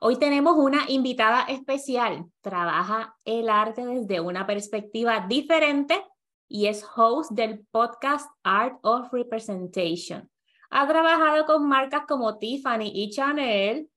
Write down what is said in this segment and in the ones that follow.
Hoy tenemos una invitada especial. Trabaja el arte desde una perspectiva diferente y es host del podcast Art of Representation. Ha trabajado con marcas como Tiffany y Chanel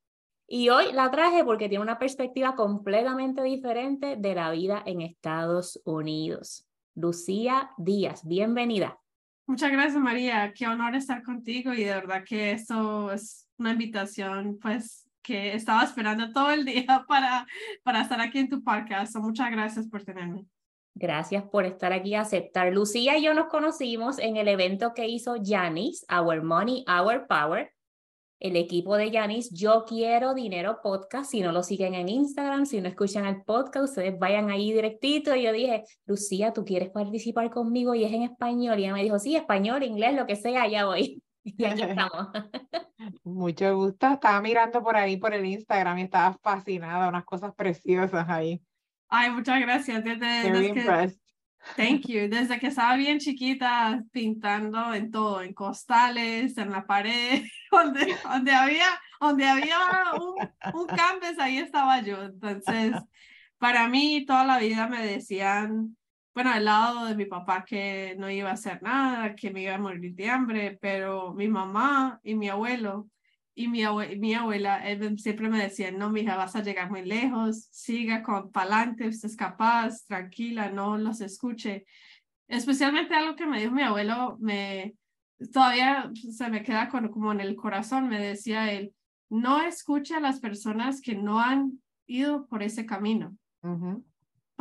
y hoy la traje porque tiene una perspectiva completamente diferente de la vida en Estados Unidos. Lucía Díaz, bienvenida. Muchas gracias, María. Qué honor estar contigo y de verdad que esto es una invitación, pues, que estaba esperando todo el día para, para estar aquí en tu podcast. muchas gracias por tenerme. Gracias por estar aquí y aceptar. Lucía y yo nos conocimos en el evento que hizo Janice, Our Money, Our Power. El equipo de Janice, Yo Quiero Dinero Podcast. Si no lo siguen en Instagram, si no escuchan el podcast, ustedes vayan ahí directito. Y yo dije, Lucía, ¿tú quieres participar conmigo? Y es en español. Y ella me dijo, sí, español, inglés, lo que sea, ya voy. Y aquí estamos. Mucho gusto. Estaba mirando por ahí por el Instagram y estaba fascinada, unas cosas preciosas ahí. Ay, muchas gracias. Desde, que, thank you. Desde que estaba bien chiquita pintando en todo, en costales, en la pared, donde, donde había, donde había un, un canvas, ahí estaba yo. Entonces, para mí toda la vida me decían, bueno, al lado de mi papá que no iba a hacer nada, que me iba a morir de hambre, pero mi mamá y mi abuelo y mi, mi abuela siempre me decían, no, mija, vas a llegar muy lejos, siga con pa'lante, usted es capaz, tranquila, no los escuche. Especialmente algo que me dijo mi abuelo, me todavía se me queda con, como en el corazón, me decía él, no escuche a las personas que no han ido por ese camino.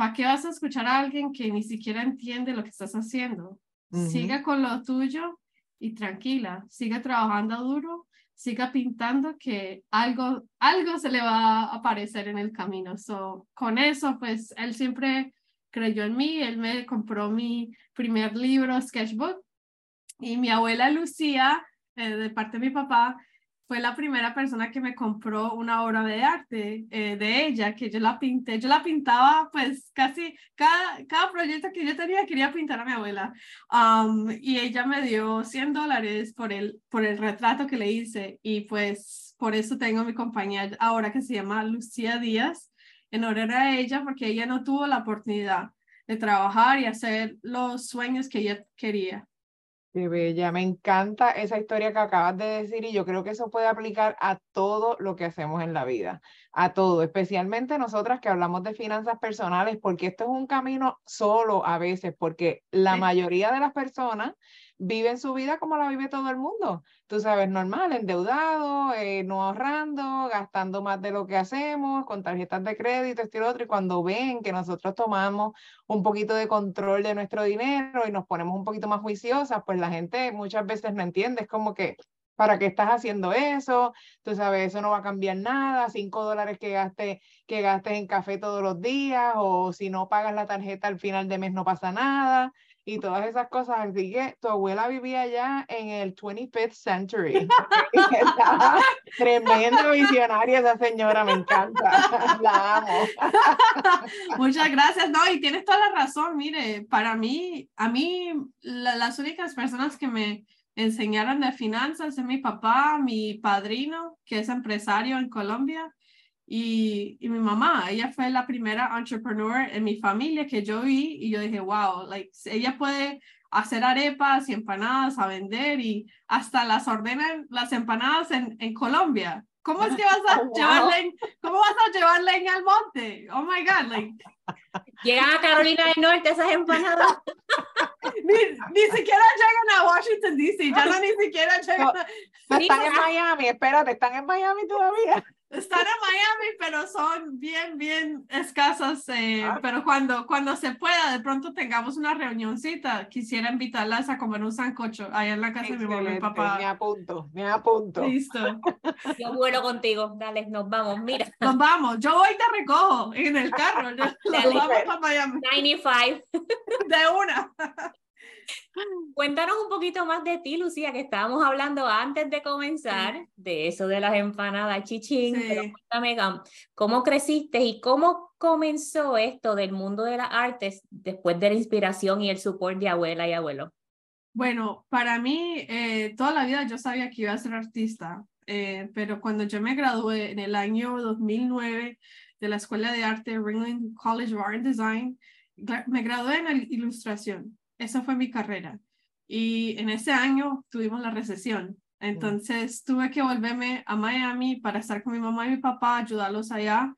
¿Para qué vas a escuchar a alguien que ni siquiera entiende lo que estás haciendo? Siga con lo tuyo y tranquila, siga trabajando duro, siga pintando que algo, algo se le va a aparecer en el camino. So, con eso, pues él siempre creyó en mí, él me compró mi primer libro, Sketchbook, y mi abuela Lucía, eh, de parte de mi papá, fue la primera persona que me compró una obra de arte eh, de ella, que yo la pinté. Yo la pintaba, pues casi cada, cada proyecto que yo tenía quería pintar a mi abuela. Y ella me dio 100 dólares por el, por el retrato que le hice. Y pues por eso tengo mi compañía ahora que se llama Lucía Díaz, en honor a ella, porque ella no tuvo la oportunidad de trabajar y hacer los sueños que ella quería. Qué bella, me encanta esa historia que acabas de decir y yo creo que eso puede aplicar a todo lo que hacemos en la vida, a todo, especialmente nosotras que hablamos de finanzas personales, porque esto es un camino solo a veces, porque la mayoría de las personas viven su vida como la vive todo el mundo. Tú sabes, normal, endeudado, eh, no ahorrando, gastando más de lo que hacemos, con tarjetas de crédito, este y otro. Y cuando ven que nosotros tomamos un poquito de control de nuestro dinero y nos ponemos un poquito más juiciosas, pues la gente muchas veces no entiende. Es como que, ¿para qué estás haciendo eso? Tú sabes, eso no va a cambiar nada. Cinco dólares que gastes, que gastes en café todos los días o si no pagas la tarjeta al final de mes no pasa nada y todas esas cosas. Así que tu abuela vivía ya en el 25th century. tremenda visionaria esa señora, me encanta. La amo. Muchas gracias. No, y tienes toda la razón. Mire, para mí, a mí, las únicas personas que me enseñaron de finanzas es mi papá, mi padrino, que es empresario en Colombia, y, y, mi mamá, ella fue la primera entrepreneur en mi familia que yo vi y yo dije, wow, like, ella puede hacer arepas y empanadas a vender y hasta las ordenan las empanadas en, en Colombia. ¿Cómo es que vas a oh, llevar leña? ¿Cómo vas a llevar leña al monte? Oh my God, like. Llegan a Carolina del Norte esas empanadas. ni, ni, siquiera llegan a Washington DC, ya no ni siquiera llegan. No, están en Miami, espérate, están en Miami todavía. Están en Miami, pero son bien, bien escasas. Eh, ah. Pero cuando, cuando se pueda, de pronto tengamos una reunioncita, quisiera invitarlas a comer un sancocho allá en la casa de mi mamá y papá. Me apunto, me apunto. Listo. Yo vuelo contigo, dale, nos vamos, mira. Nos vamos, yo voy y te recojo en el carro. nos vamos para Miami. 95. De una. Cuéntanos un poquito más de ti, Lucía, que estábamos hablando antes de comenzar de eso de las empanadas chichín. cuéntame, ¿cómo creciste y cómo comenzó esto del mundo de las artes después de la inspiración y el support de abuela y abuelo? Bueno, para mí, eh, toda la vida yo sabía que iba a ser artista. eh, pero cuando yo me gradué en el año 2009 de la Escuela de Arte Ringling College of Art and Design, me gradué en ilustración. Esa fue mi carrera. Y en ese año tuvimos la recesión. Entonces tuve que volverme a Miami para estar con mi mamá y mi papá, ayudarlos allá,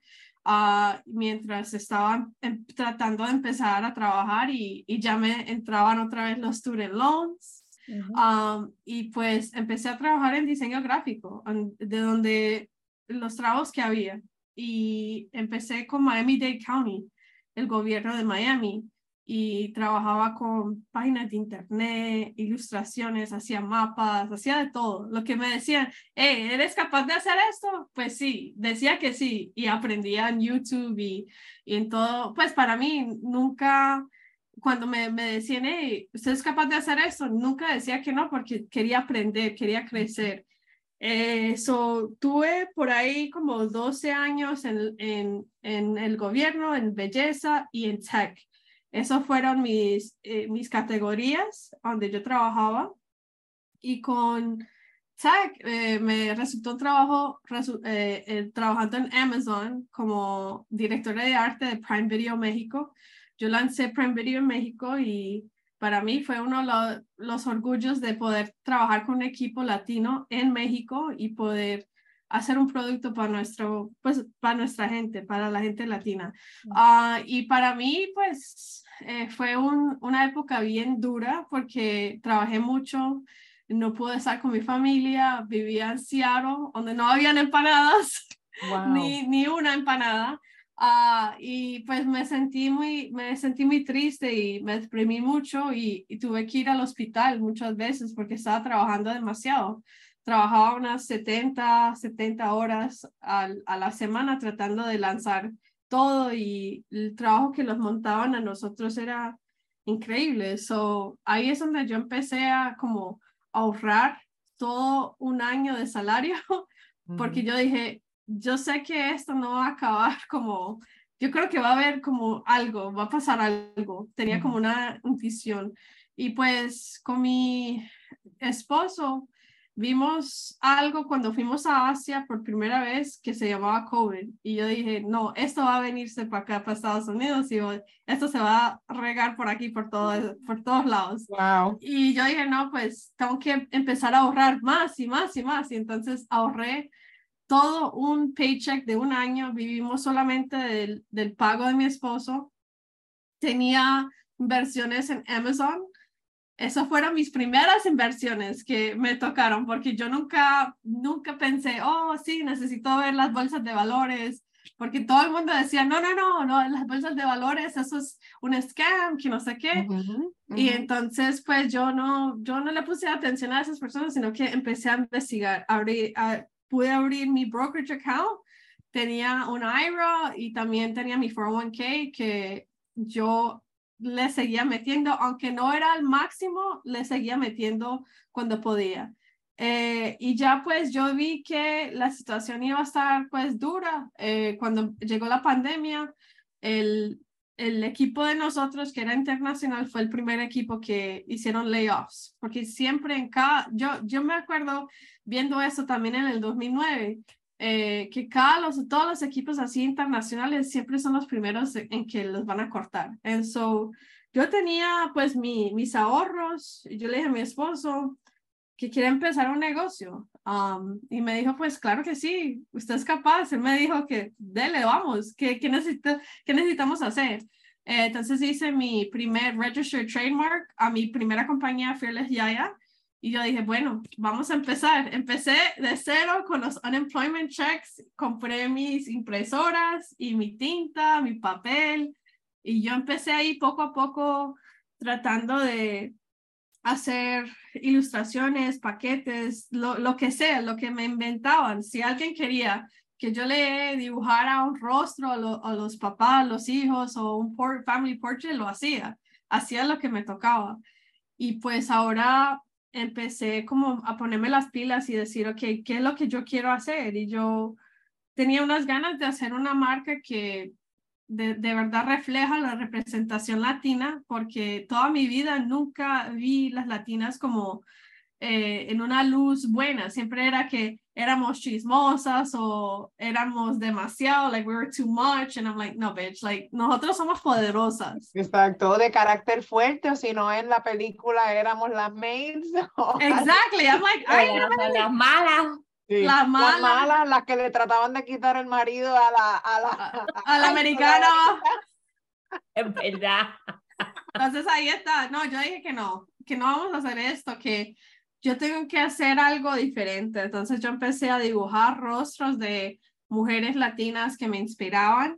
uh, mientras estaban em, tratando de empezar a trabajar y, y, ya me entraban otra vez los student loans. Um, y pues empecé a trabajar en diseño gráfico, de donde los trabajos que había. Y empecé con Miami-Dade County, el gobierno de Miami y trabajaba con páginas de internet, ilustraciones, hacía mapas, hacía de todo. Lo que me decían, ¿eres capaz de hacer esto? Pues sí, decía que sí y aprendía en YouTube y, y en todo. Pues para mí nunca, cuando me, me decían, hey, ¿usted es capaz de hacer esto? Nunca decía que no porque quería aprender, quería crecer. Eso eh, tuve por ahí como 12 años en, en, en el gobierno, en belleza y en tech. Esas fueron mis, eh, mis categorías donde yo trabajaba. Y con Tech eh, me resultó un trabajo eh, trabajando en Amazon como directora de arte de Prime Video México. Yo lancé Prime Video en México y para mí fue uno de los, los orgullos de poder trabajar con un equipo latino en México y poder hacer un producto para nuestro, pues, para nuestra gente, para la gente latina. Uh, y para mí, pues, eh, fue un, una época bien dura porque trabajé mucho, no pude estar con mi familia, vivía en Seattle, donde no habían empanadas, ni, ni una empanada. Uh, y pues me sentí muy, me sentí muy triste y me deprimí mucho y, y, tuve que ir al hospital muchas veces porque estaba trabajando demasiado trabajaba unas 70, 70 horas a, a la semana tratando de lanzar todo y el trabajo que los montaban a nosotros era increíble. So, ahí es donde yo empecé a como ahorrar todo un año de salario porque yo dije, yo sé que esto no va a acabar como, yo creo que va a haber como algo, va a pasar algo. Tenía como una visión. Y pues con mi esposo, vimos algo cuando fuimos a Asia por primera vez que se llamaba COVID y yo dije, no, esto va a venirse para acá, para Estados Unidos y esto se va a regar por aquí, por, todo, por todos lados. Wow. Y yo dije, no, pues tengo que empezar a ahorrar más y más y más. Y entonces ahorré todo un paycheck de un año, vivimos solamente del, del pago de mi esposo. Tenía inversiones en Amazon esas fueron mis primeras inversiones que me tocaron, porque yo nunca, nunca pensé, oh, sí, necesito ver las bolsas de valores, porque todo el mundo decía, no, no, no, no, las bolsas de valores, eso es un scam, que no sé qué. Y entonces, pues yo no, yo no le puse atención a esas personas, sino que empecé a investigar, abrí, pude abrir mi brokerage account, tenía un IRA y también tenía mi 401k que yo le seguía metiendo, aunque no era el máximo, le seguía metiendo cuando podía. Eh, y ya pues yo vi que la situación iba a estar pues dura. Eh, cuando llegó la pandemia, el, el equipo de nosotros, que era internacional, fue el primer equipo que hicieron layoffs, porque siempre en cada, yo, yo me acuerdo viendo eso también en el 2009, eh, que cada los, todos los equipos así internacionales siempre son los primeros en que los van a cortar. And so, yo tenía pues mi, mis ahorros y yo le dije a mi esposo que quiere empezar un negocio. Um, y me dijo, pues claro que sí, usted es capaz. Él me dijo que, dele, vamos, ¿qué, qué, necesita, qué necesitamos hacer? Eh, entonces hice mi primer registered trademark a mi primera compañía, Fearless Yaya. Y yo dije, bueno, vamos a empezar. Empecé de cero con los unemployment checks, compré mis impresoras y mi tinta, mi papel. Y yo empecé ahí poco a poco tratando de hacer ilustraciones, paquetes, lo, lo que sea, lo que me inventaban. Si alguien quería que yo le dibujara un rostro a, a los papás, los hijos o un family portrait, lo hacía. Hacía lo que me tocaba. Y pues ahora empecé como a ponerme las pilas y decir, ok, ¿qué es lo que yo quiero hacer? Y yo tenía unas ganas de hacer una marca que de, de, verdad refleja la representación latina, porque toda mi vida nunca vi las latinas como eh, en una luz buena, siempre era que éramos chismosas o éramos demasiado, like we were too much, and I'm like, no, bitch, like nosotros somos poderosas. Exacto, de carácter fuerte, o si no en la película éramos las maids. Exactly, I'm like, ay, las malas. Las malas. Las malas, las que le trataban de quitar el marido a la, a la, a la americana. Es verdad. Entonces ahí está. No, yo dije que no, que no vamos a hacer esto, que yo tengo que hacer algo diferente. Entonces yo empecé a dibujar rostros de mujeres latinas que me inspiraban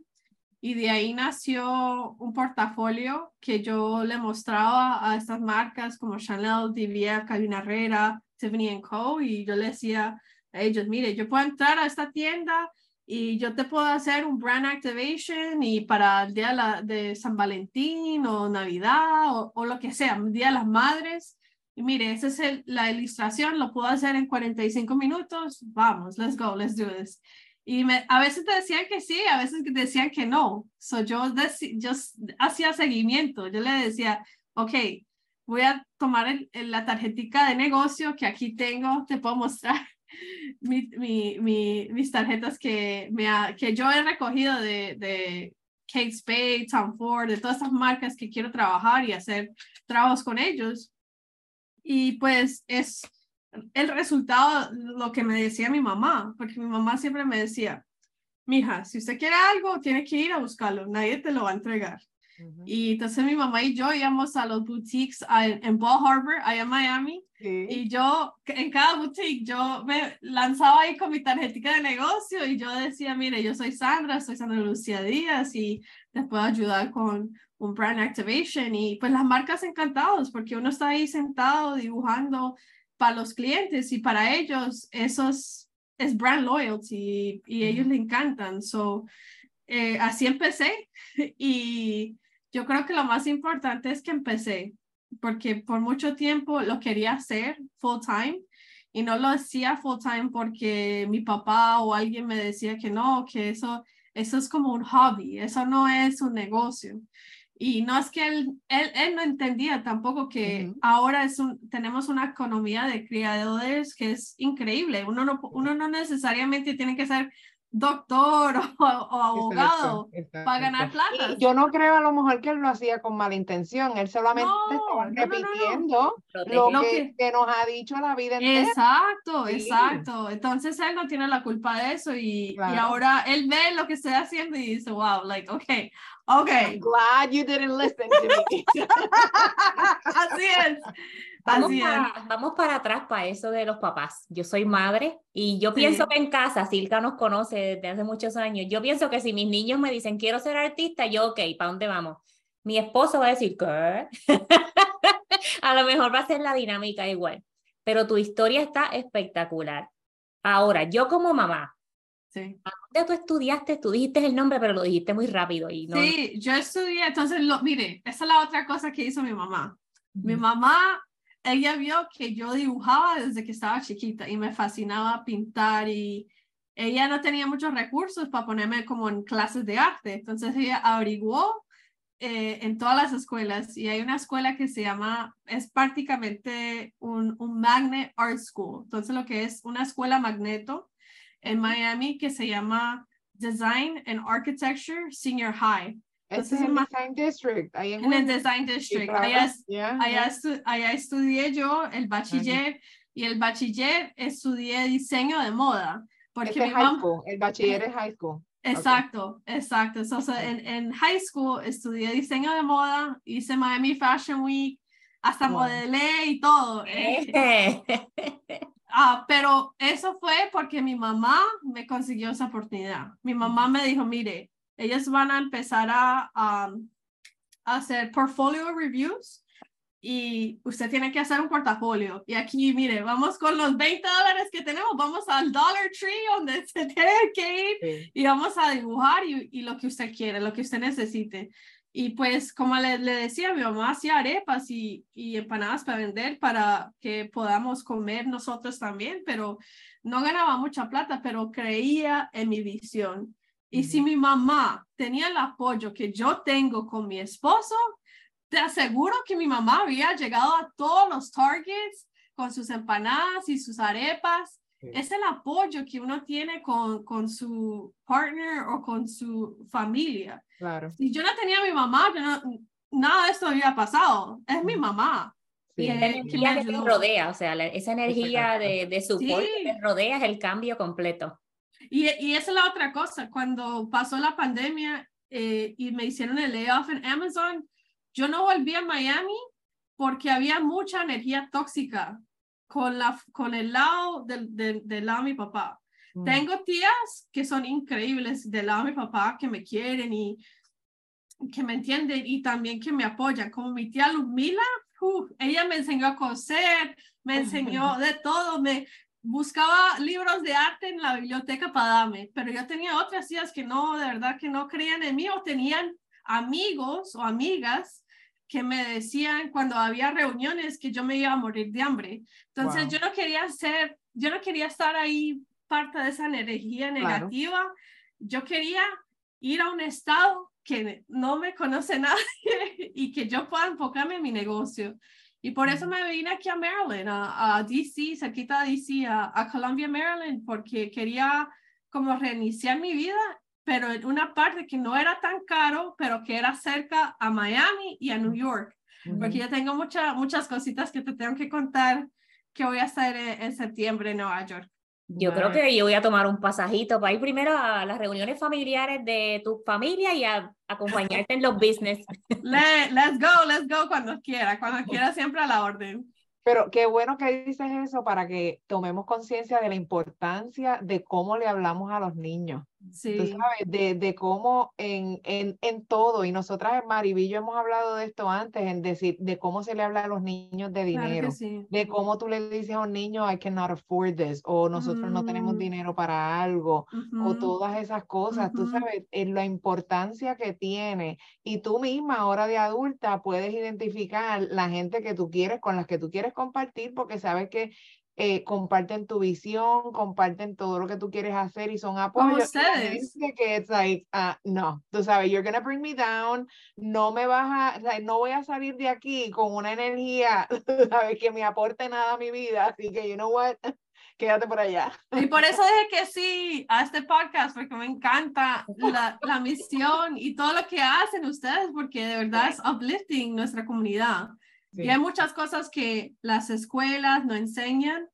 y de ahí nació un portafolio que yo le mostraba a estas marcas como Chanel, DVF, Calvin Herrera, Tiffany Co. Y yo le decía a ellos, mire, yo puedo entrar a esta tienda y yo te puedo hacer un brand activation y para el día de San Valentín o Navidad o, lo que sea, día de las madres y mire, esa es el, la ilustración, lo puedo hacer en 45 minutos. Vamos, let's go, let's do this. Y me, a veces te decían que sí, a veces decían que no. So yo, yo hacía seguimiento. Yo le decía, ok, voy a tomar el, la tarjetita de negocio que aquí tengo, te puedo mostrar mi, mi, mi, mis tarjetas que, me que yo he recogido de, de Kate Spade, Tom Ford, de todas esas marcas que quiero trabajar y hacer trabajos con ellos. Y pues es el resultado, lo que me decía mi mamá, porque mi mamá siempre me decía, mija, si usted quiere algo, tiene que ir a buscarlo, nadie te lo va a entregar. Y entonces mi mamá y yo íbamos a los boutiques en Ball Harbor, allá en Miami, y yo en cada boutique yo me lanzaba ahí con mi tarjetita de negocio y yo decía, mire, yo soy Sandra, soy Sandra Lucía Díaz y te puedo ayudar con un brand activation y pues las marcas encantados porque uno está ahí sentado dibujando para los clientes y para ellos eso es, brand loyalty y, ellos le encantan. So, eh, así empecé y yo creo que lo más importante es que empecé porque por mucho tiempo lo quería hacer full time y no lo hacía full time porque mi papá o alguien me decía que no, que eso, eso es como un hobby, eso no es un negocio. Y no es que él, él, él no entendía tampoco que ahora es un, tenemos una economía de criadores que es increíble. Uno no, uno no necesariamente tiene que ser doctor o, abogado para ganar plata. yo no creo a lo mejor que él lo hacía con mala intención, él solamente estaba repitiendo lo, que, que, nos ha dicho la vida entera. Exacto, exacto. Entonces él no tiene la culpa de eso y, y, ahora él ve lo que estoy haciendo y dice, wow, like, okay, okay. glad you didn't listen to me. Así es. Vamos para, vamos para atrás para eso de los papás. Yo soy madre y yo pienso que en casa, Silka nos conoce desde hace muchos años, yo pienso que si mis niños me dicen quiero ser artista, yo ok, ¿para dónde vamos? Mi esposo va a decir, ¿qué? a lo mejor va a ser la dinámica igual, pero tu historia está espectacular. Ahora, yo como mamá, Sí. dónde tú estudiaste? Tú dijiste el nombre, pero lo dijiste muy rápido. Y no... Sí, yo estudié, entonces, lo, mire, esa es la otra cosa que hizo mi mamá. Mi mamá ella vio que yo dibujaba desde que estaba chiquita y me fascinaba pintar y ella no tenía muchos recursos para ponerme como en clases de arte. Entonces ella averiguó eh, en todas las escuelas y hay una escuela que se llama, es prácticamente un, un magnet art school. Entonces lo que es una escuela magneto en Miami que se llama Design and Architecture Senior High. Este es el Design District. Ahí en, el Design District. allá, allá, estudié yo el bachiller y el bachiller estudié diseño de moda. Porque este mi high school. El bachiller es high school. Exacto, exacto. en, en, high school estudié diseño de moda, hice Miami Fashion Week, hasta modelé y todo. Eh. ah, pero eso fue porque mi mamá me consiguió esa oportunidad. Mi mamá me dijo, mire, ellos van a empezar a, a, hacer portfolio reviews y usted tiene que hacer un portafolio. Y aquí, mire, vamos con los 20 dólares que tenemos, vamos al Dollar Tree donde se tiene que ir y vamos a dibujar y, y, lo que usted quiere, lo que usted necesite. Y pues, como le, le decía, mi mamá hacía arepas y, y empanadas para vender para que podamos comer nosotros también, pero no ganaba mucha plata, pero creía en mi visión. Y si mi mamá tenía el apoyo que yo tengo con mi esposo, te aseguro que mi mamá había llegado a todos los targets con sus empanadas y sus arepas. Es el apoyo que uno tiene con, con su partner o con su familia. Claro. Si yo no tenía a mi mamá, yo no, nada de esto había pasado. Es mi mamá. y la energía que te rodea, o sea, esa energía de, de support que te rodea es el cambio completo. Y, y esa es la otra cosa, cuando pasó la pandemia eh, y me hicieron el layoff en Amazon, yo no volví a Miami porque había mucha energía tóxica con, la, con el lado del, del, lado de mi papá. Mm. Tengo tías que son increíbles del lado de mi papá, que me quieren y que me entienden y también que me apoyan, como mi tía Ludmila, ella me enseñó a coser, me enseñó de todo, me buscaba libros de arte en la biblioteca para darme, pero yo tenía otras tías que no, de verdad que no creían en mí o tenían amigos o amigas que me decían cuando había reuniones que yo me iba a morir de hambre. Entonces yo no quería ser, yo no quería estar ahí parte de esa energía negativa. Yo quería ir a un estado que no me conoce nadie y que yo pueda enfocarme en mi negocio. Y por eso me vine aquí a Maryland, a, a DC, cerquita de DC, a, a, Columbia, Maryland, porque quería como reiniciar mi vida, pero en una parte que no era tan caro, pero que era cerca a Miami y a New York. Porque yo tengo muchas muchas cositas que te tengo que contar que voy a hacer en, en septiembre en Nueva York. Yo creo que yo voy a tomar un pasajito para ir primero a las reuniones familiares de tu familia y a acompañarte en los business. let's go, let's go cuando quiera, cuando quiera siempre a la orden. Pero qué bueno que dices eso para que tomemos conciencia de la importancia de cómo le hablamos a los niños. Sí. Tú sabes, de, de cómo en, en, en, todo, y nosotras en Maribillo hemos hablado de esto antes, en decir, de cómo se le habla a los niños de dinero, de cómo tú le dices a un niño, I cannot afford this, o nosotros no tenemos mm. dinero para algo, o todas esas cosas, tú sabes, en la importancia que tiene, y tú misma ahora de adulta puedes identificar la gente que tú quieres, con las que tú quieres compartir, porque sabes que eh, comparten tu visión, comparten todo lo que tú quieres hacer y son apoyos. ustedes. Que es like, uh, no, tú sabes, you're gonna bring me down, no me vas a, no voy a salir de aquí con una energía, sabes, que me aporte nada a mi vida, así que, you know what, quédate por allá. Y por eso dije que sí a este podcast, porque me encanta la, la misión y todo lo que hacen ustedes, porque de verdad es uplifting nuestra comunidad. Y hay muchas cosas que las escuelas no enseñan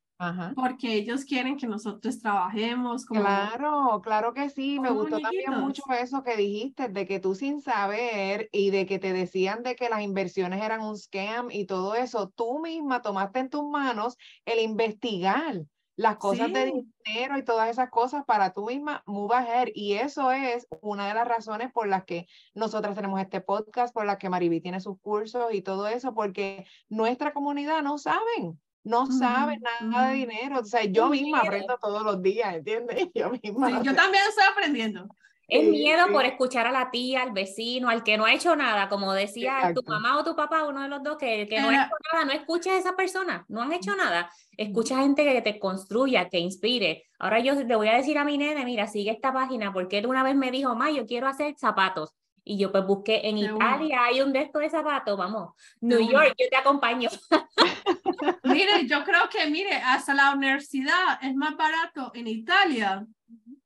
porque ellos quieren que nosotros trabajemos. Como, claro, claro que sí. Me gustó también mucho eso que dijiste, de que tú sin saber y de que te decían de que las inversiones eran un scam y todo eso, tú misma tomaste en tus manos el investigar las cosas de dinero y todas esas cosas para tú misma move ahead. Y eso es una de las razones por las que nosotras tenemos este podcast, por las que Mariví tiene sus cursos y todo eso, porque nuestra comunidad no saben, no saben nada de dinero. O sea, yo misma aprendo todos los días, ¿entiendes? Yo misma. yo también estoy aprendiendo. Es miedo por escuchar a la tía, al vecino, al que no ha hecho nada, como decía tu mamá o tu papá, uno de los dos, que, que no ha hecho nada, no escuches a esa persona, no han hecho nada. Escucha gente que te construya, que inspire. Ahora yo le voy a decir a mi nene, mira, sigue esta página, porque él una vez me dijo, ma, yo quiero hacer zapatos. Y yo pues busqué en Italia, hay un de estos de zapatos, vamos, New York, yo te acompaño. mire, yo creo que, mire, hasta la universidad es más barato en Italia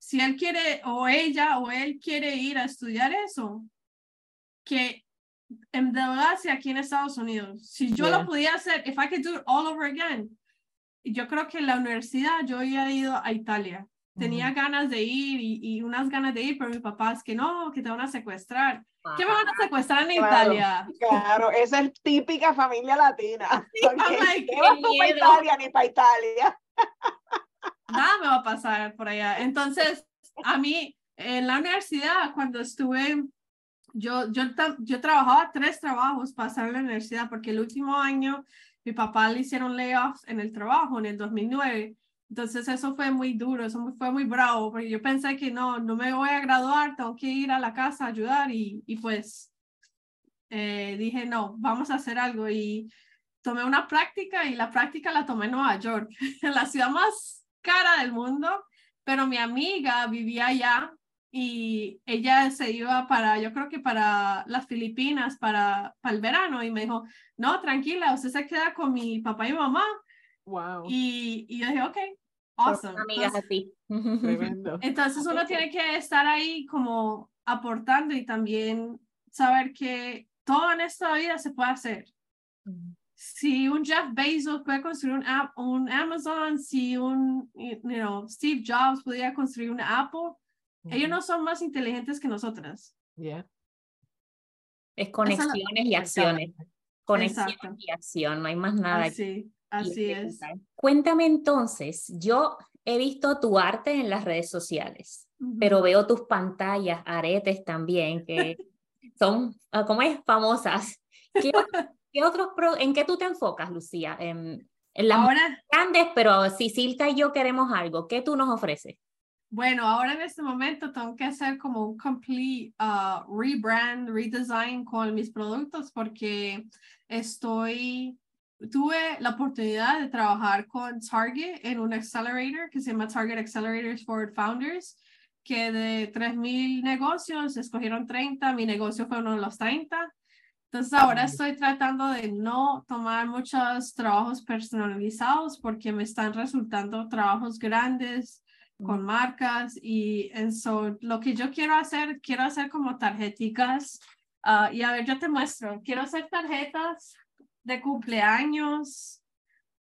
si él quiere o ella o él quiere ir a estudiar eso, que endeudarse aquí en Estados Unidos. Si yo lo podía hacer, if I could do it all over again, yo creo que en la universidad yo había ido a Italia. Tenía ganas de ir y, unas ganas de ir, pero mi papá es que no, que te van a secuestrar. ¿Qué me van a secuestrar en Italia? Claro, esa es típica familia latina. Sí, no para Italia ni para Italia nada me va a pasar por allá. Entonces, a mí, en la universidad, cuando estuve, yo, yo, yo trabajaba tres trabajos para estar en la universidad, porque el último año mi papá le hicieron layoffs en el trabajo, en el 2009. Entonces eso fue muy duro, eso fue muy bravo, porque yo pensé que no, no me voy a graduar, tengo que ir a la casa a ayudar y, y pues eh, dije, no, vamos a hacer algo y tomé una práctica y la práctica la tomé en Nueva York, en la ciudad más cara del mundo, pero mi amiga vivía allá y ella se iba para, yo creo que para las Filipinas, para, para el verano, y me dijo, no, tranquila, usted se queda con mi papá y mamá, Wow. Y, y yo dije, ok, awesome. Amigas entonces, Tremendo. Entonces uno tiene que estar ahí como aportando y también saber que todo en esta vida se puede hacer. Si un Jeff Bezos puede construir un, app, un Amazon, si un you know, Steve Jobs pudiera construir un Apple, ellos no son más inteligentes que nosotras. Yeah. Es conexiones y acciones. Conexiones y acción, no hay más nada. Así, así es. Cuéntame entonces, yo he visto tu arte en las redes sociales, pero veo tus pantallas, aretes también, que son, ah, ¿cómo es? Famosas. ¿Qué, qué otros ¿En qué tú te enfocas, Lucía? En, en las ahora, grandes, pero si Silka y yo queremos algo, ¿qué tú nos ofreces? Bueno, ahora en este momento tengo que hacer como un complete uh, rebrand, redesign con mis productos porque estoy, tuve la oportunidad de trabajar con Target en un accelerator que se llama Target Accelerators for Founders, que de 3.000 negocios escogieron 30, mi negocio fue uno de los 30. Entonces ahora estoy tratando de no tomar muchos trabajos personalizados porque me están resultando trabajos grandes con marcas y eso, lo que yo quiero hacer, quiero hacer como tarjeticas ah, y a ver, yo te muestro, quiero hacer tarjetas de cumpleaños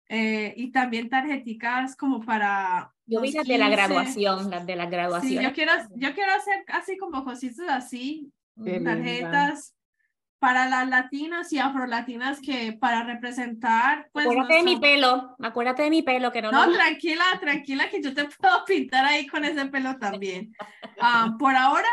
eh, y también tarjeticas como para... Yo vi las de la graduación, las de la graduación. Sí, yo quiero, yo quiero hacer así como cositas así, tarjetas para las latinas y afrolatinas que para representar pues acuérdate de mi pelo acuérdate de mi pelo que no no tranquila tranquila que yo te puedo pintar ahí con ese pelo también ah, por ahora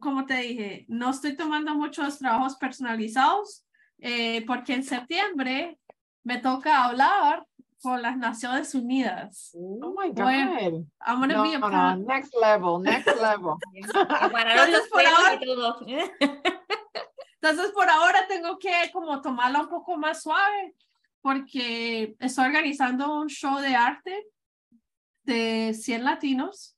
como te dije no estoy tomando muchos trabajos personalizados eh, porque en septiembre me toca hablar con las Naciones Unidas. Oh my God. I'm gonna be a no, next level, next level. Entonces, por ahora, Entonces, por ahora tengo que como tomarla un poco más suave porque estoy organizando un show de arte de 100 latinos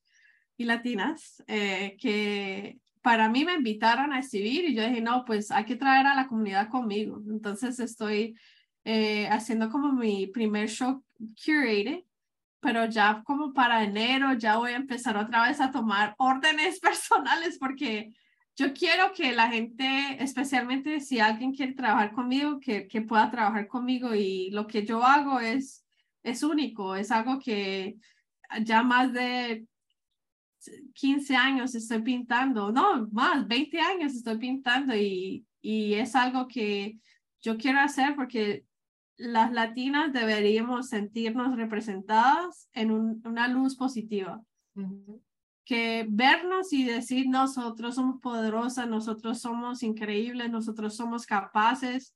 y latinas eh, que para mí me invitaron a escribir y yo dije, no, pues hay que traer a la comunidad conmigo. Entonces estoy eh, haciendo como mi primer show curated, pero ya como para enero ya voy a empezar otra vez a tomar órdenes personales porque yo quiero que la gente, especialmente si alguien quiere trabajar conmigo, que, que pueda trabajar conmigo y lo que yo hago es, es único, es algo que ya más de 15 años estoy pintando, no, más, 20 años estoy pintando y, y es algo que yo quiero hacer porque las latinas deberíamos sentirnos representadas en una luz positiva que vernos y decir nosotros somos poderosas, nosotros somos increíbles, nosotros somos capaces.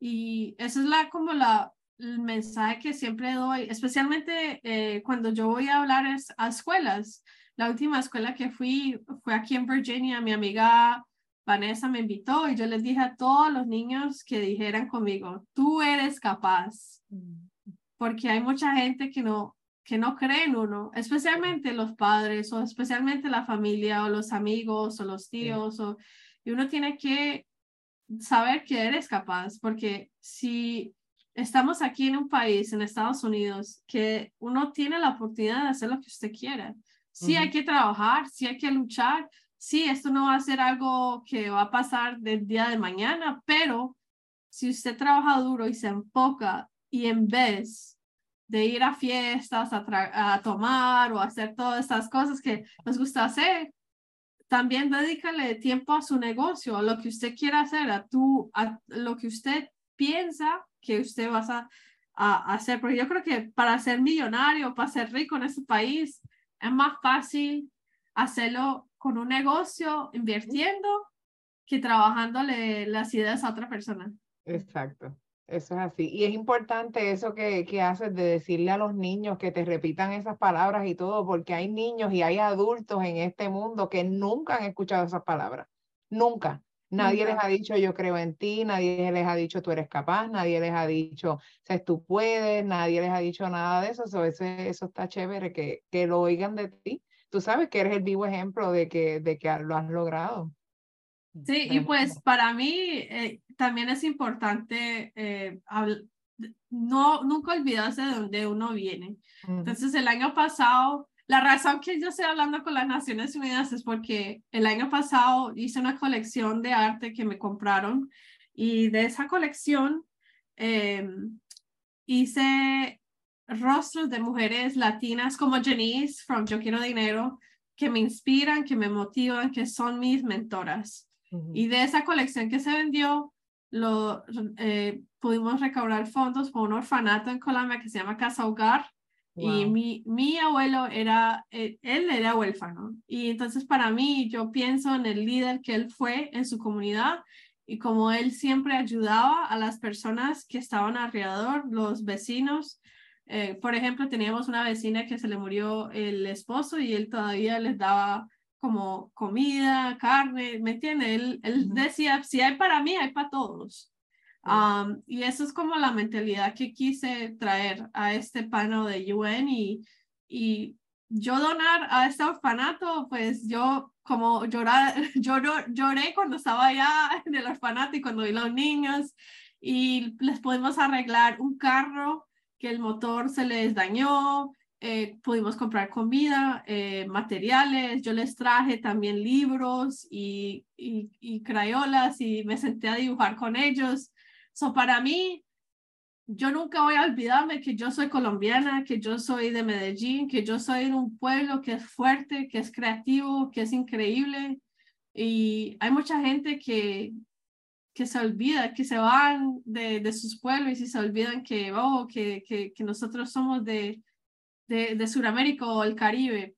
Y esa es la, como la, el mensaje que siempre doy, especialmente eh, cuando yo voy a hablar a escuelas. La última escuela que fui fue aquí en Virginia, mi amiga Vanessa me invitó y yo les dije a todos los niños que dijeran conmigo, tú eres capaz, mm. porque hay mucha gente que no, que no creen uno, especialmente los padres o especialmente la familia o los amigos o los tíos, o, y uno tiene que saber que eres capaz, porque si estamos aquí en un país, en Estados Unidos, que uno tiene la oportunidad de hacer lo que usted quiera. Sí hay que trabajar, sí hay que luchar, sí, esto no va a ser algo que va a pasar del día de mañana, pero si usted trabaja duro y se enfoca y en vez de ir a fiestas, a, a, tomar o hacer todas estas cosas que nos gusta hacer. También dedícale tiempo a su negocio, a lo que usted quiera hacer, a, tú, a lo que usted piensa que usted va a, a, hacer. Porque yo creo que para ser millonario, para ser rico en este país, es más fácil hacerlo con un negocio, invirtiendo, que trabajándole las ideas a otra persona. Exacto. Eso es así. Y es importante eso que, que haces de decirle a los niños que te repitan esas palabras y todo, porque hay niños y hay adultos en este mundo que nunca han escuchado esas palabras. Nunca. Nadie les ha dicho yo creo en ti, nadie les ha dicho tú eres capaz, nadie les ha dicho tú puedes, nadie les ha dicho nada de eso. Eso, eso está chévere que, que lo oigan de ti. Tú sabes que eres el vivo ejemplo de que, de que lo has logrado. Sí, y pues para mí eh, también es importante eh, no, nunca olvidarse de dónde uno viene. Entonces, el año pasado, la razón que yo estoy hablando con las Naciones Unidas es porque el año pasado hice una colección de arte que me compraron y de esa colección em, hice rostros de mujeres latinas como Janice from Yo Quiero Dinero que me inspiran, que me motivan, que son mis mentoras. Y de esa colección que se vendió, lo, eh, pudimos recaudar fondos para un orfanato en Colombia que se llama Casa Hogar. Y mi, mi abuelo era, eh, él era huérfano. Y entonces para mí, yo pienso en el líder que él fue en su comunidad y como él siempre ayudaba a las personas que estaban alrededor, los vecinos. Eh, por ejemplo, teníamos una vecina que se le murió el esposo y él todavía les daba como comida, carne, ¿me entiende? Él, él decía, si hay para mí, hay para todos. y eso es como la mentalidad que quise traer a este panel de UN y, y yo donar a este orfanato, pues yo como llorar, lloro, lloré cuando estaba allá en el orfanato y cuando vi los niños y les pudimos arreglar un carro que el motor se les dañó, eh, pudimos comprar comida, eh, materiales, yo les traje también libros y, y, y, crayolas y me senté a dibujar con ellos. So, para mí, yo nunca voy a olvidarme que yo soy colombiana, que yo soy de Medellín, que yo soy de un pueblo que es fuerte, que es creativo, que es increíble. Y hay mucha gente que, que se olvida, que se van de, de sus pueblos y se olvidan que, oh, que, que, que nosotros somos de, de, de Sudamérica o el Caribe.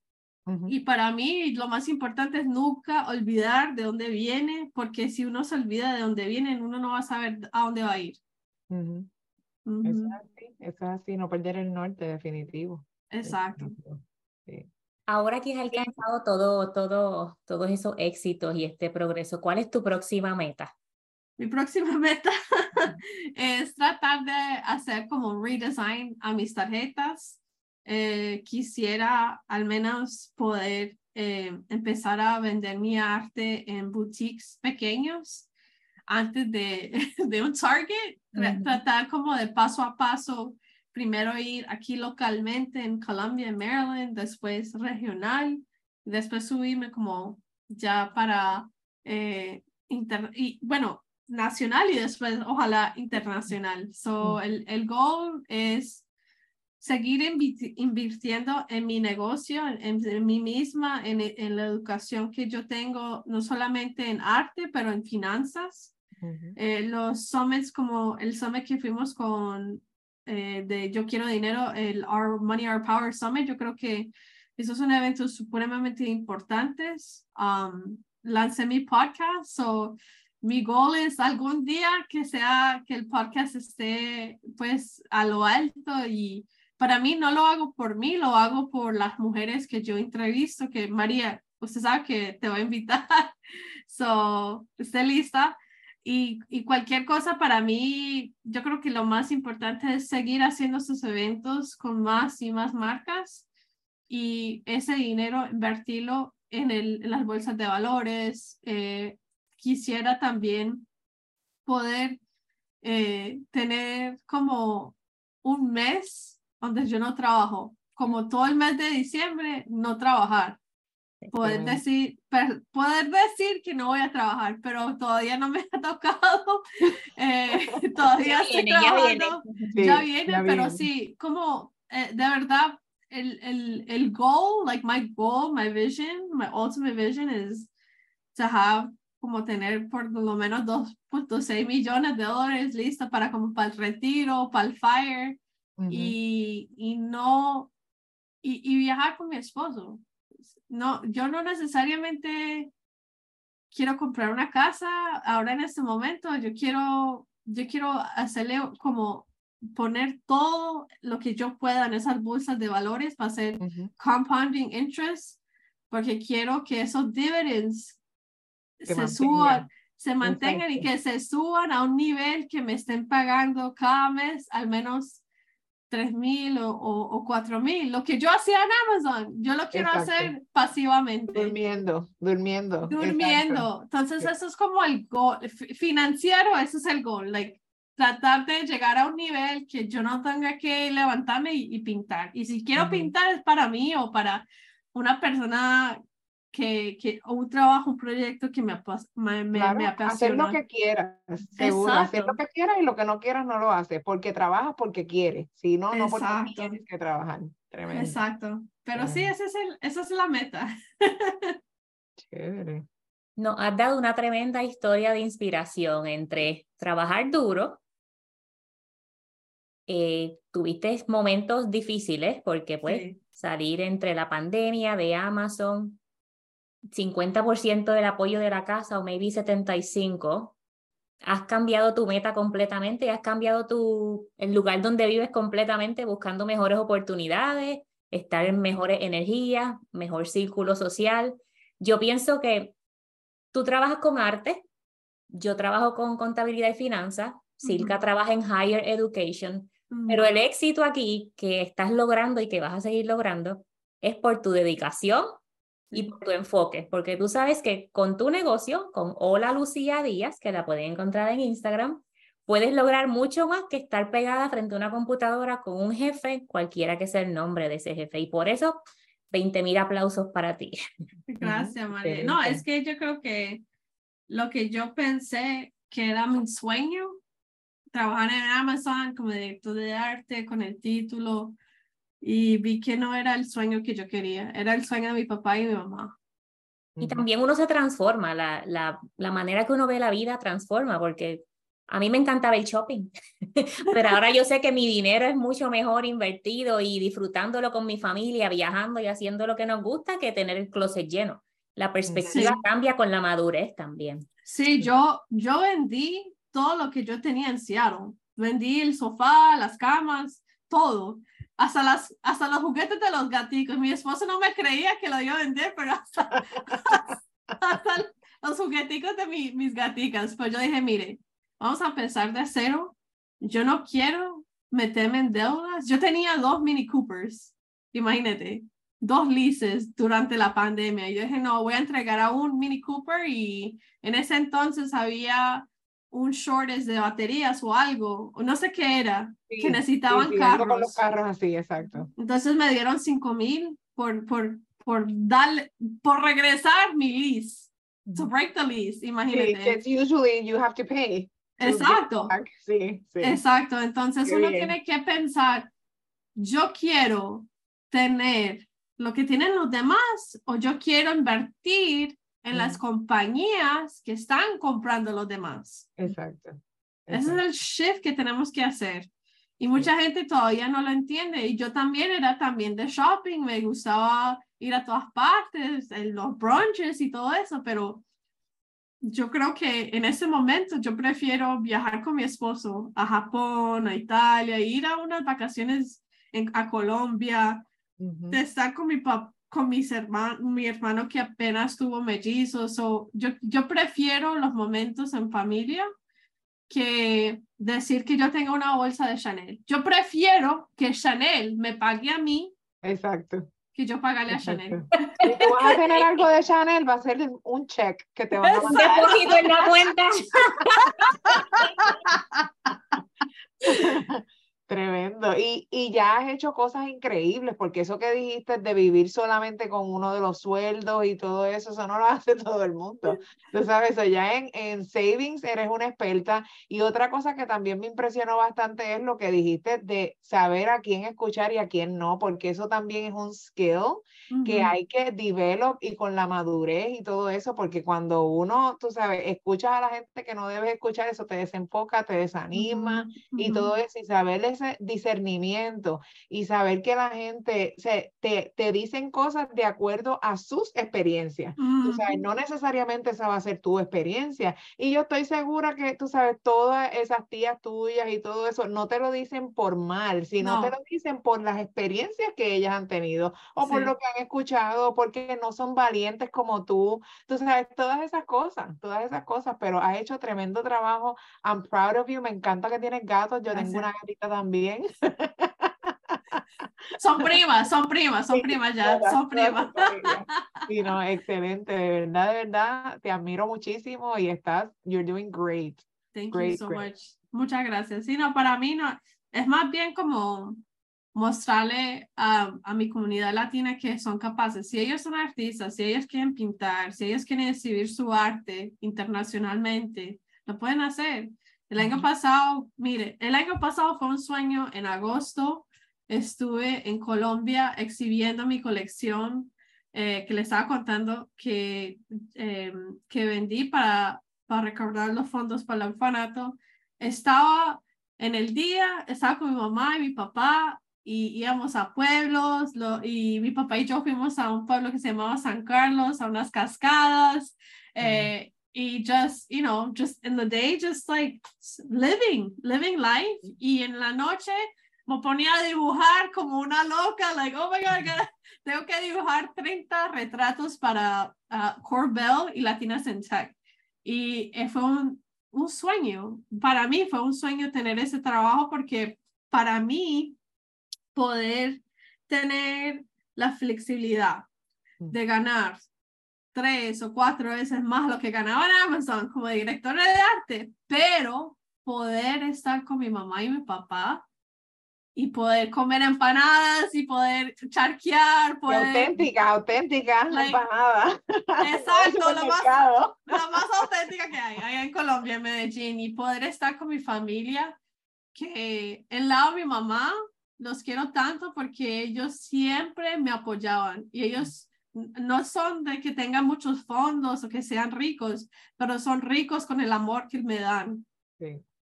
Y para mí lo más importante es nunca olvidar de dónde viene, porque si uno se olvida de dónde viene, uno no va a saber a dónde va a ir. Eso, es así, eso es así, no perder el norte, definitivo. Exacto. Ahora que has alcanzado todo, todo, todos esos éxitos y este progreso, ¿cuál es tu próxima meta? Mi próxima meta es tratar de hacer como un redesign a mis tarjetas eh, quisiera al menos poder eh, empezar a vender mi arte en boutiques pequeños antes de, de un target, tratar como de paso a paso, primero ir aquí localmente en Columbia, en Maryland, después regional, después subirme como ya para, eh, y, bueno, nacional y después ojalá internacional. So, el, el goal es seguir invirtiendo en mi negocio, en, mí misma, en, en, la educación que yo tengo, no solamente en arte, pero en finanzas. Eh, los summits como el summit que fuimos con eh, de Yo Quiero Dinero, el Our Money, Our Power Summit, yo creo que esos son eventos supremamente importantes. Um, lancé mi podcast, so mi goal es algún día que sea que el podcast esté pues a lo alto y para mí no lo hago por mí, lo hago por las mujeres que yo entrevisto, que María, usted sabe que te va a invitar, so, esté lista. Y, y, cualquier cosa para mí, yo creo que lo más importante es seguir haciendo estos eventos con más y más marcas y ese dinero invertirlo en, el, en las bolsas de valores. Eh, quisiera también poder eh, tener como un mes donde yo no trabajo, como todo el mes de diciembre, no trabajar. Poder decir, poder decir que no voy a trabajar, pero todavía no me ha tocado. Eh, todavía estoy trabajando. Ya viene, pero sí, como eh, de verdad, el, el, el goal, like my goal, my vision, my ultimate vision is to have como tener por lo menos 2.6 millones de dólares listos para como para el retiro, para el fire, y, y, no, y, y, viajar con mi esposo. No, yo no necesariamente quiero comprar una casa ahora en este momento, yo quiero, yo quiero hacerle como poner todo lo que yo pueda en esas bolsas de valores para hacer compounding interest, porque quiero que esos dividends se suban, se mantengan y que se suban a un nivel que me estén pagando cada mes al menos tres mil o, o, cuatro mil, lo que yo hacía en Amazon, yo lo quiero hacer pasivamente. Durmiendo, durmiendo. Durmiendo. Entonces eso es como el goal financiero, eso es el goal, like tratar de llegar a un nivel que yo no tenga que levantarme y, pintar. Y si quiero pintar es para mí o para una persona que, que un trabajo, un proyecto que me, me, me, apasiona. Hacer lo que quieras, seguro. Hacer lo que quieras y lo que no quieras no lo haces, porque trabajas porque quieres. Si no, no porque tienes que trabajar. Tremendo. Exacto. Pero sí, ese es el, esa es la meta. Chévere. Nos has dado una tremenda historia de inspiración entre trabajar duro, eh, tuviste momentos difíciles porque pues salir entre la pandemia de Amazon, 50% del apoyo de la casa o maybe 75%, has cambiado tu meta completamente y has cambiado tu, el lugar donde vives completamente buscando mejores oportunidades, estar en mejores energías, mejor círculo social. Yo pienso que tú trabajas con arte, yo trabajo con contabilidad y finanzas, Silka trabaja en higher education, pero el éxito aquí que estás logrando y que vas a seguir logrando es por tu dedicación y por tu enfoque, porque tú sabes que con tu negocio, con Hola Lucía Díaz, que la pueden encontrar en Instagram, puedes lograr mucho más que estar pegada frente a una computadora con un jefe, cualquiera que sea el nombre de ese jefe. Y por eso 20 mil aplausos para ti. Gracias, María. No, es que yo creo que lo que yo pensé que era mi sueño, trabajar en Amazon como director de arte con el título, y vi que no era el sueño que yo quería, era el sueño de mi papá y mi mamá. Y también uno se transforma, la, la, la manera que uno ve la vida transforma, porque a mí me encantaba el shopping, pero ahora yo sé que mi dinero es mucho mejor invertido y disfrutándolo con mi familia, viajando y haciendo lo que nos gusta que tener el closet lleno. La perspectiva cambia con la madurez también. Sí, yo, yo vendí todo lo que yo tenía en Seattle. Vendí el sofá, las camas, todo. Hasta, las, hasta los juguetes de los gaticos. Mi esposo no me creía que lo iba a vender, pero hasta, los jugueticos de mi, mis gaticas. Pues yo dije, mire, vamos a empezar de cero. Yo no quiero meterme en deudas. Yo tenía dos Mini Coopers, imagínate, dos leases durante la pandemia. Yo dije, no, voy a entregar a un Mini Cooper y en ese entonces había un shortage de baterías o algo, o no sé qué era, que necesitaban carros. Con los carros así, exacto. Entonces me dieron cinco mil por, por, por darle, por regresar mi lease. To break the lease, imagínate. Sí, usually you have to pay. Exacto. Sí, sí. Exacto. Entonces uno tiene que pensar, yo quiero tener lo que tienen los demás o yo quiero invertir en las compañías que están comprando los demás. Exacto. Ese es el shift que tenemos que hacer. Y mucha gente todavía no lo entiende. Y yo también era también de shopping, me gustaba ir a todas partes, en los brunches y todo eso, pero yo creo que en ese momento yo prefiero viajar con mi esposo a Japón, a Italia, ir a unas vacaciones en, a Colombia, de estar con mi papá con mis hermanos, mi hermano que apenas tuvo mellizos, o yo, yo prefiero los momentos en familia que decir que yo tengo una bolsa de Chanel. Yo prefiero que Chanel me pague a mí. Exacto que yo pagarle a Chanel. Si tú vas a tener algo de Chanel, va a ser un check que te van a mandar. Un depósito en la cuenta. Tremendo. Y, y ya has hecho cosas increíbles, porque eso que dijiste de vivir solamente con uno de los sueldos y todo eso, eso no lo hace todo el mundo. Tú sabes, eso ya en, en savings eres una experta. Y otra cosa que también me impresionó bastante es lo que dijiste de saber a quién escuchar y a quién no, porque eso también es un skill que hay que develop y con la madurez y todo eso, porque cuando uno, tú sabes, escuchas a la gente que no debes escuchar, eso te desenfoca, te desanima y todo eso, y saberles discernimiento y saber que la gente se, te, te dicen cosas de acuerdo a sus experiencias. Tú sabes, no necesariamente esa va a ser tu experiencia. Y yo estoy segura que, tú sabes, todas esas tías tuyas y todo eso no te lo dicen por mal, sino te lo dicen por las experiencias que ellas han tenido o por lo que han escuchado, porque no son valientes como tú. Tú sabes, todas esas cosas, todas esas cosas, pero has hecho tremendo trabajo. I'm proud of you. Me encanta que tienes gatos. Yo tengo una gatita también Son primas, son primas, son primas ya, son primas. Sí, no, excelente, de verdad, de verdad, te admiro muchísimo y estás, you're doing great. Thank you so much. muchas gracias. Sí, no, para mí no, es más bien como mostrarle a, a, mi comunidad latina que son capaces. Si ellos son artistas, si ellos quieren pintar, si ellos quieren exhibir su arte internacionalmente, lo pueden hacer. El año pasado, mire, el año pasado fue un sueño en agosto. Estuve en Colombia exhibiendo mi colección eh, que le estaba contando que, eh, que vendí para, para recaudar los fondos para el orfanato. Estaba en el día, estaba con mi mamá y mi papá y íbamos a pueblos lo, y mi papá y yo fuimos a un pueblo que se llamaba San Carlos, a unas cascadas. Eh, y just, you know, just in the day, just like living, living life. Y en la noche me ponía a dibujar como una loca, like, oh my God, tengo que dibujar 30 retratos para uh, Corbell y Latinas in Tech. Y eh, fue un, un sueño, para mí fue un sueño tener ese trabajo porque para mí poder tener la flexibilidad mm. de ganar tres o cuatro veces más lo que ganaba en Amazon como directora de arte, pero poder estar con mi mamá y mi papá y poder comer empanadas y poder charquear. Poder... Auténtica, auténtica empanada. Exacto, lo más, lo más auténtica que hay, hay en Colombia, en Medellín, y poder estar con mi familia, que el lado de mi mamá los quiero tanto porque ellos siempre me apoyaban y ellos no son de que tengan muchos fondos o que sean ricos, pero son ricos con el amor que me dan.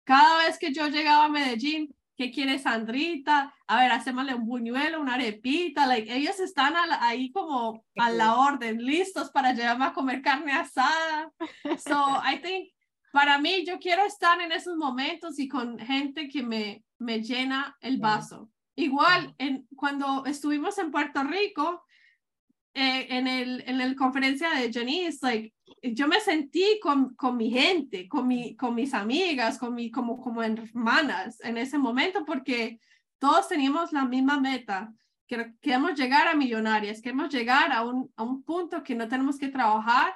Cada vez que yo llegaba a Medellín, ¿qué quiere Sandrita? A ver, hacémosle un buñuelo, una arepita. Like, ellos están ahí como a la orden, listos para llevarme a comer carne asada. So, I think, para mí, yo quiero estar en esos momentos y con gente que me, me llena el vaso. Igual, en, cuando estuvimos en Puerto Rico, eh, en el en la conferencia de Janice, like, yo me sentí con, con mi gente, con, mi, con mis amigas, con mi, como, como hermanas en ese momento, porque todos teníamos la misma meta. Que, queremos llegar a millonarias, queremos llegar a un, a un punto que no tenemos que trabajar,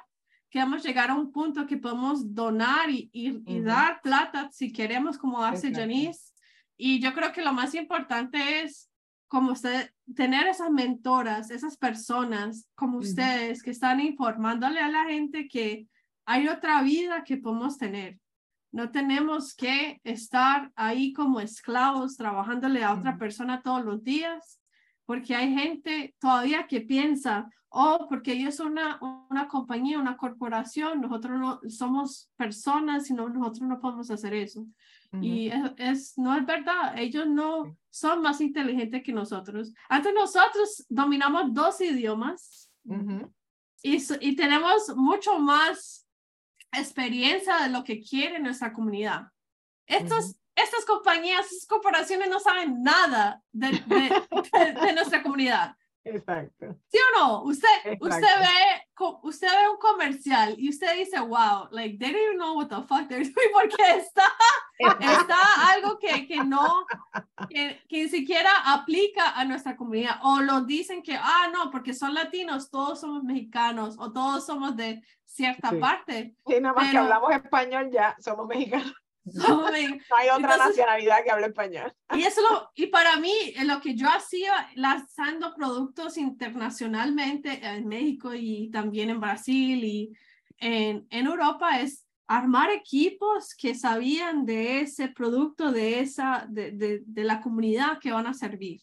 queremos llegar a un punto que podemos donar y, y, dar plata si queremos, como hace Janice. Y yo creo que lo más importante es como usted, tener esas mentoras, esas personas como ustedes que están informándole a la gente que hay otra vida que podemos tener. No tenemos que estar ahí como esclavos trabajándole a otra persona todos los días, porque hay gente todavía que piensa, oh, porque ellos son una, una compañía, una corporación, nosotros no somos personas, sino nosotros no podemos hacer eso. Y es, no es verdad, ellos no son más inteligentes que nosotros. Antes nosotros dominamos dos idiomas y, y tenemos mucho más experiencia de lo que quiere nuestra comunidad. Estos, Estas compañías, estas corporaciones no saben nada de, de nuestra comunidad. Exacto. ¿Sí o no? Usted, usted ve, usted ve un comercial y usted dice, wow, like, they don't even know what the fuck they're doing porque está, está algo que, que no, que, que ni siquiera aplica a nuestra comunidad. O lo dicen que, ah, no, porque son latinos, todos somos mexicanos o todos somos de cierta parte. Sí, nada más que hablamos español ya, somos mexicanos. No hay otra nacionalidad que hable español. Y eso lo, y para mí lo que yo hacía lanzando productos internacionalmente en México y también en Brasil y en, en Europa es armar equipos que sabían de ese producto, de esa, de, de, de la comunidad que van a servir.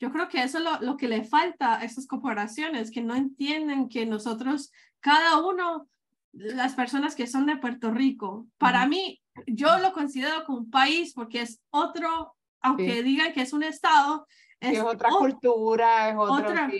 Yo creo que eso es lo, lo que le falta a esas corporaciones, que no entienden que nosotros, cada uno, las personas que son de Puerto Rico, para mí, yo lo considero como un país porque es otro, aunque digan que es un estado, es, otra cultura, es otro, otra,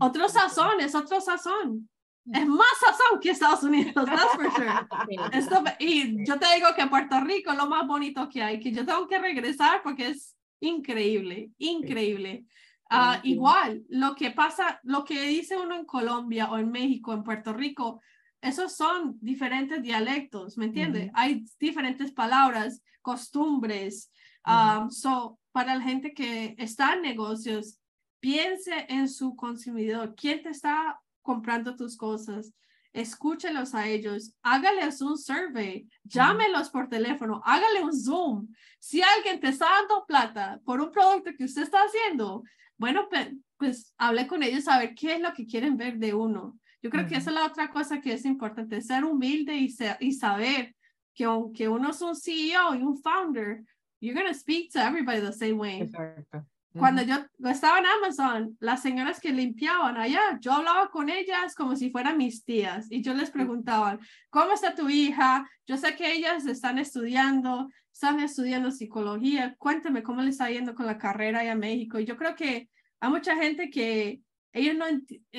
otro sazón, es otro sazón. Es más sazón que Estados Unidos, that's for sure. y yo te digo que Puerto Rico es lo más bonito que hay, que yo tengo que regresar porque es increíble, increíble. Uh, igual, lo que pasa, lo que dice uno en Colombia o en México, en Puerto Rico, esos son diferentes dialectos, ¿me entiendes? Hay diferentes palabras, costumbres. Um, so, para la gente que está en negocios, piense en su consumidor. ¿Quién te está comprando tus cosas? escúchelos a ellos, hágales un survey, llámelos por teléfono, hágale un Zoom. Si alguien te está dando plata por un producto que usted está haciendo, bueno, pues, hable con ellos a ver qué es lo que quieren ver de uno. Yo creo que esa es la otra cosa que es importante, ser humilde y, y saber que aunque uno es un CEO y un founder, you're going to speak to everybody the same way. Exacto. Cuando yo estaba en Amazon, las señoras que limpiaban allá, yo hablaba con ellas como si fueran mis tías y yo les preguntaba, ¿cómo está tu hija? Yo sé que ellas están estudiando, están estudiando psicología, cuéntame cómo les está yendo con la carrera allá en México. Y yo creo que hay mucha gente que ellos no,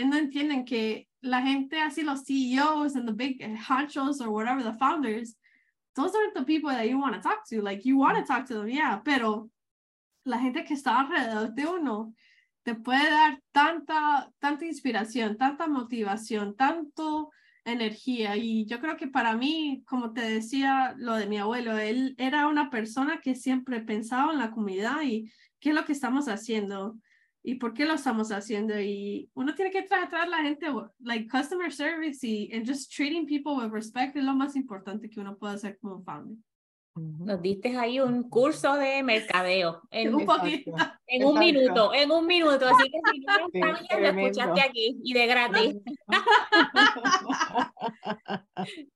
no entienden que la gente así, los CEOs and the big honchos or whatever, the founders, those aren't the people that you want to talk to. Like, you want to talk to them, yeah, pero la gente que está alrededor de uno te puede dar tanta, tanta inspiración, tanta motivación, tanto energía. Y yo creo que para mí, como te decía lo de mi abuelo, él era una persona que siempre pensaba en la comunidad y qué es lo que estamos haciendo y por qué lo estamos haciendo. Y uno tiene que tratar a la gente, like customer service y and just treating people with respect es lo más importante que uno puede hacer como founder. Nos diste ahí un curso de mercadeo en un poquito. En un minuto, en un minuto. Así que si no lo lo escuchaste aquí y de gratis.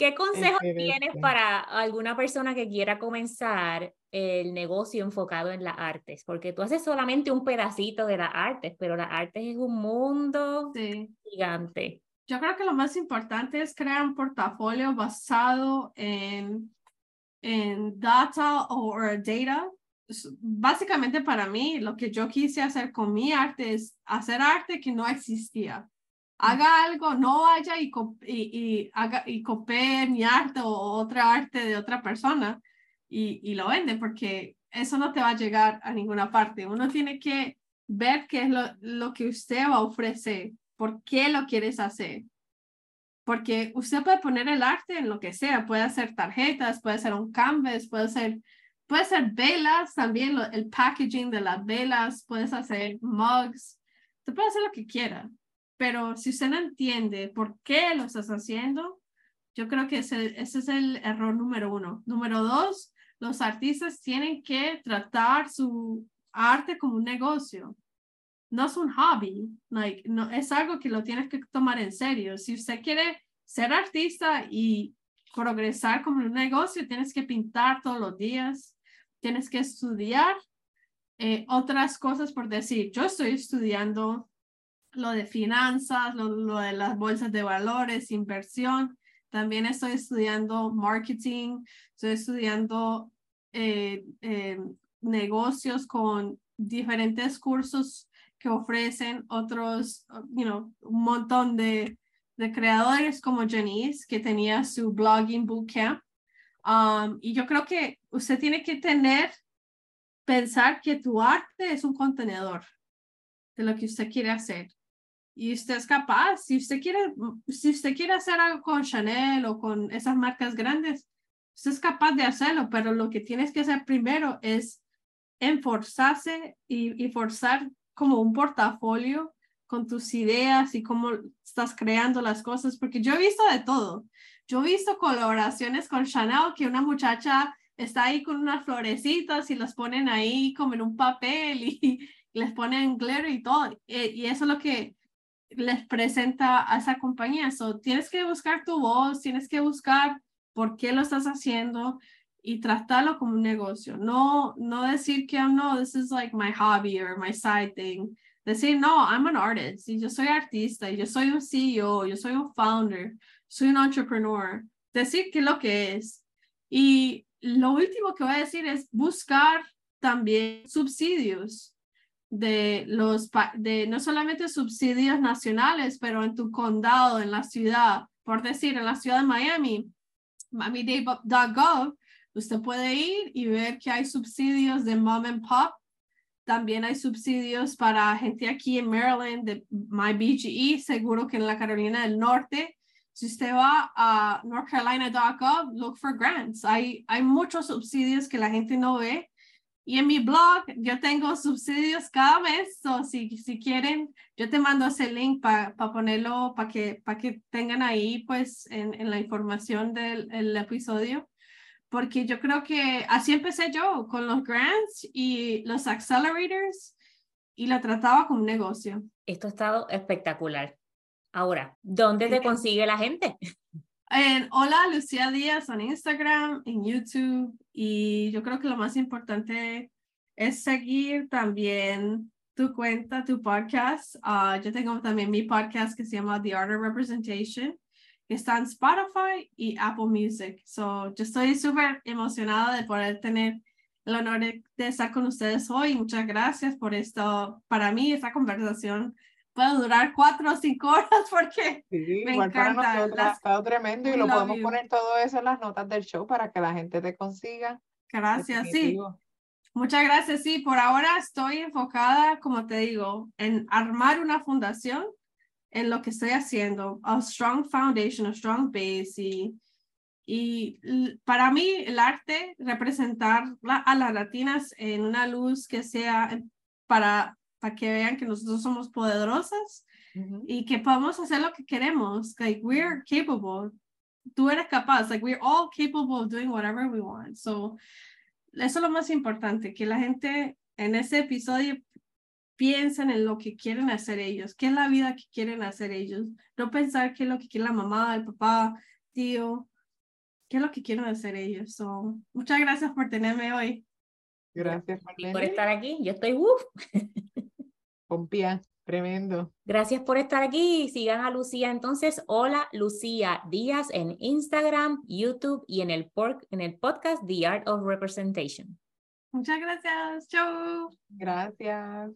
¿Qué consejos tienes para alguna persona que quiera comenzar el negocio enfocado en las artes? Porque tú haces solamente un pedacito de las artes, pero las artes es un mundo gigante. Yo creo que lo más importante es crear un portafolio basado en en data o data. Básicamente para mí, lo que yo quise hacer con mi arte es hacer arte que no existía. Haga algo, no vaya y, y, copie mi arte o otra arte de otra persona y, lo vende, porque eso no te va a llegar a ninguna parte. Uno tiene que ver qué es lo, que usted va a ofrecer, por qué lo quieres hacer porque usted puede poner el arte en lo que sea, puede hacer tarjetas, puede ser un canvas, puede ser, puede ser velas, también el packaging de las velas, puedes hacer mugs, usted puede hacer lo que quiera, pero si usted no entiende por qué lo estás haciendo, yo creo que ese, ese es el error número uno. Número dos, los artistas tienen que tratar su arte como un negocio no es un hobby, like, no, es algo que lo tienes que tomar en serio. Si usted quiere ser artista y progresar como un negocio, tienes que pintar todos los días, tienes que estudiar eh, otras cosas por decir, yo estoy estudiando lo de finanzas, lo, de las bolsas de valores, inversión, también estoy estudiando marketing, estoy estudiando eh, eh, negocios con diferentes cursos que ofrecen otros, you know, un montón de, creadores como Janice, que tenía su blogging bootcamp. Um, y yo creo que usted tiene que tener, pensar que tu arte es un contenedor de lo que usted quiere hacer. Y usted es capaz, si usted quiere, si usted quiere hacer algo con Chanel o con esas marcas grandes, usted es capaz de hacerlo, pero lo que tienes que hacer primero es enforzarse y, y forzar como un portafolio con tus ideas y cómo estás creando las cosas, porque yo he visto de todo. Yo he visto colaboraciones con Chanel que una muchacha está ahí con unas florecitas y las ponen ahí como en un papel y, les ponen glitter y todo. Y, eso es lo que les presenta a esa compañía. So, tienes que buscar tu voz, tienes que buscar por qué lo estás haciendo y tratarlo como un negocio. No, no decir que, oh, no, this is like my hobby or my side thing. Decir, no, I'm an artist y yo soy artista y yo soy un CEO, yo soy un founder, soy un entrepreneur. Decir qué es lo que es. Y lo último que voy a decir es buscar también subsidios de los, de no solamente subsidios nacionales, pero en tu condado, en la ciudad, por decir, en la ciudad de Miami, miami.gov Usted puede ir y ver que hay subsidios de mom and pop. También hay subsidios para gente aquí en Maryland de MyBGE, seguro que en la Carolina del Norte. Si usted va a northcarolina.gov, look for grants. Hay, hay muchos subsidios que la gente no ve Y en mi blog yo tengo subsidios cada mes, o si, si quieren, yo te mando ese link para ponerlo, para que, para que tengan ahí pues en, en la información del el episodio. Porque yo creo que así empecé yo con los grants y los accelerators y lo trataba como un negocio. Esto ha estado espectacular. Ahora, ¿dónde te consigue la gente? En Hola Lucía Díaz en Instagram, en YouTube y yo creo que lo más importante es seguir también tu cuenta, tu podcast. Ah, yo tengo también mi podcast que se llama The Art of Representation, que está en Spotify y Apple Music. So, yo estoy súper emocionada de poder tener el honor de, estar con ustedes hoy. Muchas gracias por esto. Para mí, esta conversación puede durar cuatro o cinco horas porque me encanta. Para nosotros ha estado tremendo y lo podemos poner todo eso en las notas del show para que la gente te consiga. Gracias, sí. Muchas gracias. Sí, por ahora estoy enfocada, como te digo, en armar una fundación en lo que estoy haciendo, a strong foundation, a strong base y y para mí el arte, representar a las latinas en una luz que sea para, para que vean que nosotros somos poderosas y que podemos hacer lo que queremos. Like, we're capable. Tú eres capaz. Like, we're all capable of doing whatever we want. So, eso es lo más importante, que la gente en ese episodio piensen en lo que quieren hacer ellos, qué es la vida que quieren hacer ellos. No pensar qué es lo que quiere la mamá, el papá, tío, qué es lo que quieren hacer ellos. So, muchas gracias por tenerme hoy. Gracias por estar aquí. Yo estoy uff. Pompía, tremendo. Gracias por estar aquí. Sigan a Lucía entonces. Hola, Lucía Díaz en Instagram, YouTube y en el, en el podcast The Art of Representation. Muchas gracias. Chau. Gracias.